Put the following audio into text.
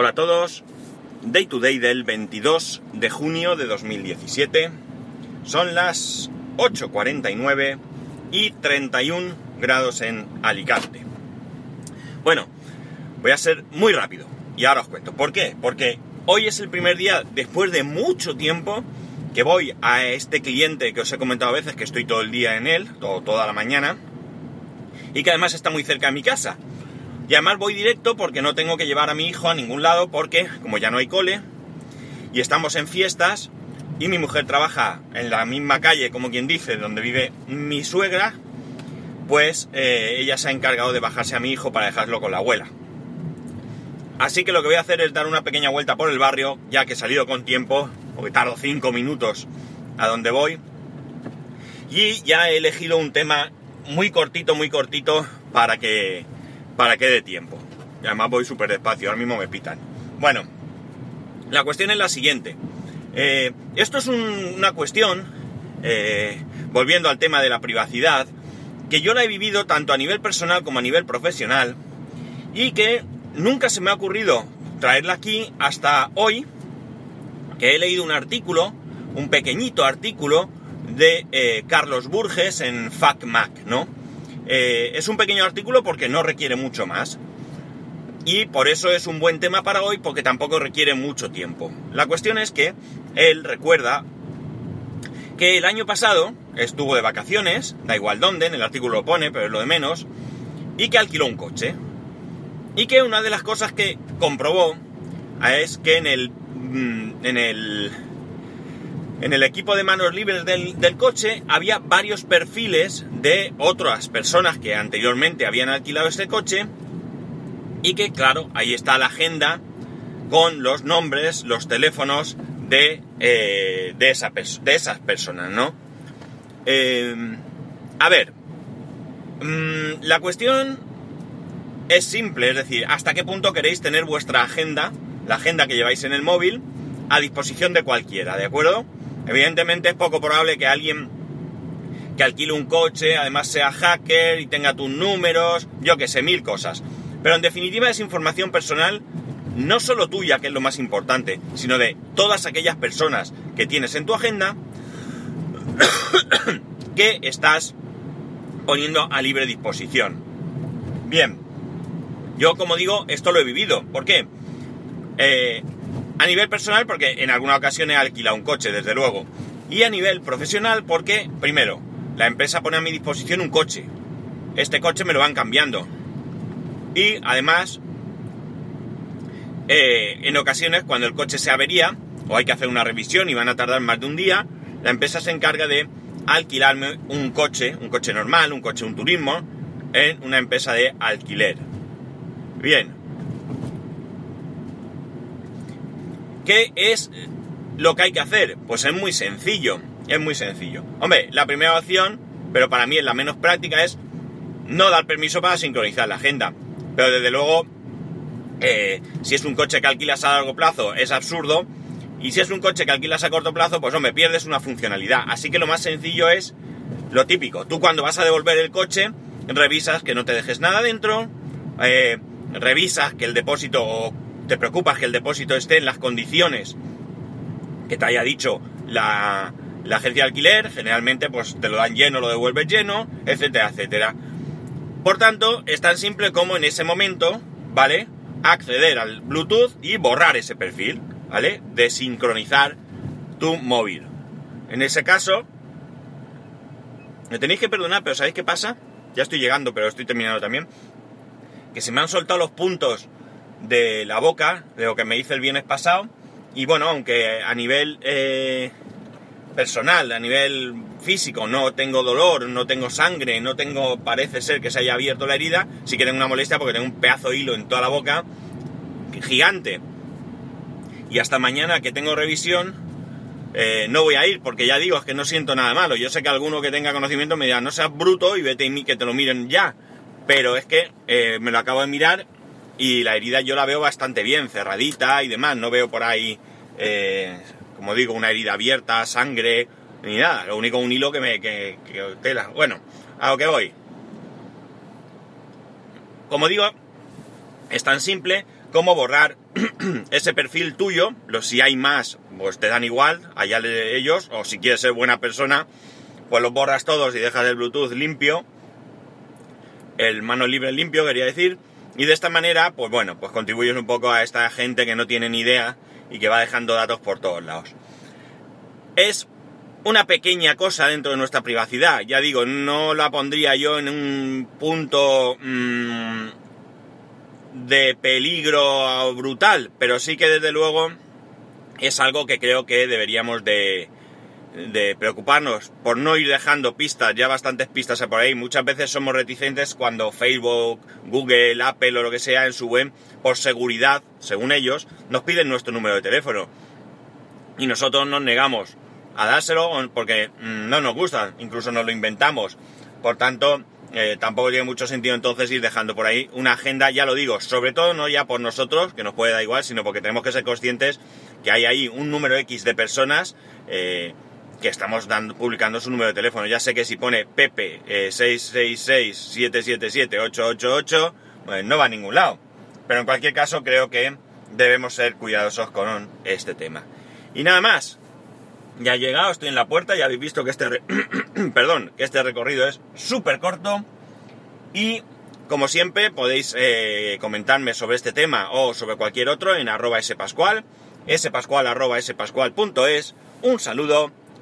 Hola a todos, Day to Day del 22 de junio de 2017. Son las 8.49 y 31 grados en Alicante. Bueno, voy a ser muy rápido y ahora os cuento. ¿Por qué? Porque hoy es el primer día, después de mucho tiempo, que voy a este cliente que os he comentado a veces que estoy todo el día en él, toda la mañana, y que además está muy cerca de mi casa. Y además voy directo porque no tengo que llevar a mi hijo a ningún lado porque, como ya no hay cole, y estamos en fiestas, y mi mujer trabaja en la misma calle, como quien dice, donde vive mi suegra, pues eh, ella se ha encargado de bajarse a mi hijo para dejarlo con la abuela. Así que lo que voy a hacer es dar una pequeña vuelta por el barrio, ya que he salido con tiempo, porque tardo 5 minutos a donde voy. Y ya he elegido un tema muy cortito, muy cortito, para que, para que dé tiempo. Y además voy súper despacio, ahora mismo me pitan. Bueno, la cuestión es la siguiente. Eh, esto es una cuestión, eh, volviendo al tema de la privacidad, que yo la he vivido tanto a nivel personal como a nivel profesional y que nunca se me ha ocurrido traerla aquí hasta hoy, que he leído un artículo, un pequeñito artículo de eh, Carlos Burges en FacMac, ¿no? Eh, es un pequeño artículo porque no requiere mucho más. Y por eso es un buen tema para hoy porque tampoco requiere mucho tiempo. La cuestión es que él recuerda que el año pasado estuvo de vacaciones, da igual dónde, en el artículo lo pone, pero es lo de menos, y que alquiló un coche. Y que una de las cosas que comprobó es que en el, mm, en el, en el equipo de manos libres del, coche había varios perfiles de otras personas que anteriormente habían alquilado este coche y que claro, ahí está la agenda con los nombres, los teléfonos de, eh, de, esa esas personas, ¿no? Eh, a ver, mm, la cuestión es simple, es decir, hasta qué punto queréis tener vuestra agenda, la agenda que lleváis en el móvil, a disposición de cualquiera, ¿de acuerdo? Evidentemente es poco probable que alguien que alquile un coche, además sea hacker y tenga tus números, yo que sé, mil cosas. Pero en definitiva es información personal, no solo tuya, que es lo más importante, sino de todas aquellas personas que tienes en tu agenda que estás poniendo a libre disposición. Bien, yo como digo, esto lo he vivido. ¿Por qué? Eh, a nivel personal, porque en alguna ocasión he alquilado un coche, desde luego. Y a nivel profesional, porque, primero, la empresa pone a mi disposición un coche. Este coche me lo van cambiando. Y además, eh, en ocasiones, cuando el coche se avería, o hay que hacer una revisión y van a tardar más de un día, la empresa se encarga de alquilarme un coche, un coche normal, un coche, un turismo, en una empresa de alquiler. Bien. ¿Qué es lo que hay que hacer? Pues es muy sencillo, es muy sencillo. Hombre, la primera opción, pero para mí es la menos práctica, es no dar permiso para sincronizar la agenda. Pero desde luego, eh, si es un coche que alquilas a largo plazo, es absurdo y si es un coche que alquilas a corto plazo, pues me pierdes una funcionalidad. Así que lo más sencillo es lo típico. Tú cuando vas a devolver el coche, revisas que no te dejes nada dentro, eh, revisas que el depósito, o te preocupas que el depósito esté en las condiciones que te haya dicho la, la agencia de alquiler, generalmente pues te lo dan lleno, lo devuelves lleno, etcétera, etcétera. Por tanto, es tan simple como en ese momento, ¿vale? Acceder al Bluetooth y borrar ese perfil. ¿vale? De sincronizar tu móvil. En ese caso, me tenéis que perdonar, pero ¿sabéis qué pasa? Ya estoy llegando, pero estoy terminando también. Que se me han soltado los puntos de la boca, de lo que me hice el viernes pasado. Y bueno, aunque a nivel eh, personal, a nivel físico, no tengo dolor, no tengo sangre, no tengo, parece ser que se haya abierto la herida, sí que tengo una molestia porque tengo un pedazo de hilo en toda la boca gigante y hasta mañana que tengo revisión eh, no voy a ir porque ya digo, es que no siento nada malo. Yo sé que alguno que tenga conocimiento me dirá, no seas bruto y vete mí que te lo miren ya. Pero es que eh, me lo acabo de mirar y la herida yo la veo bastante bien, cerradita y demás. No veo por ahí, eh, como digo, una herida abierta, sangre, ni nada. Lo único, un hilo que me... Que, tela. Bueno, a lo que voy. Como digo, es tan simple cómo borrar ese perfil tuyo. Los, si hay más, pues te dan igual, allá ellos, o si quieres ser buena persona, pues los borras todos y dejas el Bluetooth limpio, el mano libre limpio, quería decir, y de esta manera, pues bueno, pues contribuyes un poco a esta gente que no tiene ni idea y que va dejando datos por todos lados. Es una pequeña cosa dentro de nuestra privacidad, ya digo, no la pondría yo en un punto mmm, de peligro brutal, pero sí que desde luego es algo que creo que deberíamos de, de preocuparnos por no ir dejando pistas, ya bastantes pistas por ahí. Muchas veces somos reticentes cuando Facebook, Google, Apple o lo que sea en su web, por seguridad, según ellos, nos piden nuestro número de teléfono. Y nosotros nos negamos a dárselo porque mm, no nos gusta, incluso nos lo inventamos. Por tanto, eh, tampoco tiene mucho sentido entonces ir dejando por ahí una agenda, ya lo digo, sobre todo no ya por nosotros, que nos puede dar igual, sino porque tenemos que ser conscientes que hay ahí un número X de personas eh, que estamos dando, publicando su número de teléfono. Ya sé que si pone Pepe 666-777-888, eh, pues no va a ningún lado. Pero en cualquier caso creo que debemos ser cuidadosos con este tema. Y nada más, ya he llegado, estoy en la puerta, ya habéis visto que este, perdón, este recorrido es súper corto y como siempre podéis eh, comentarme sobre este tema o sobre cualquier otro en arroba spascual, spascual arroba spascual.es, un saludo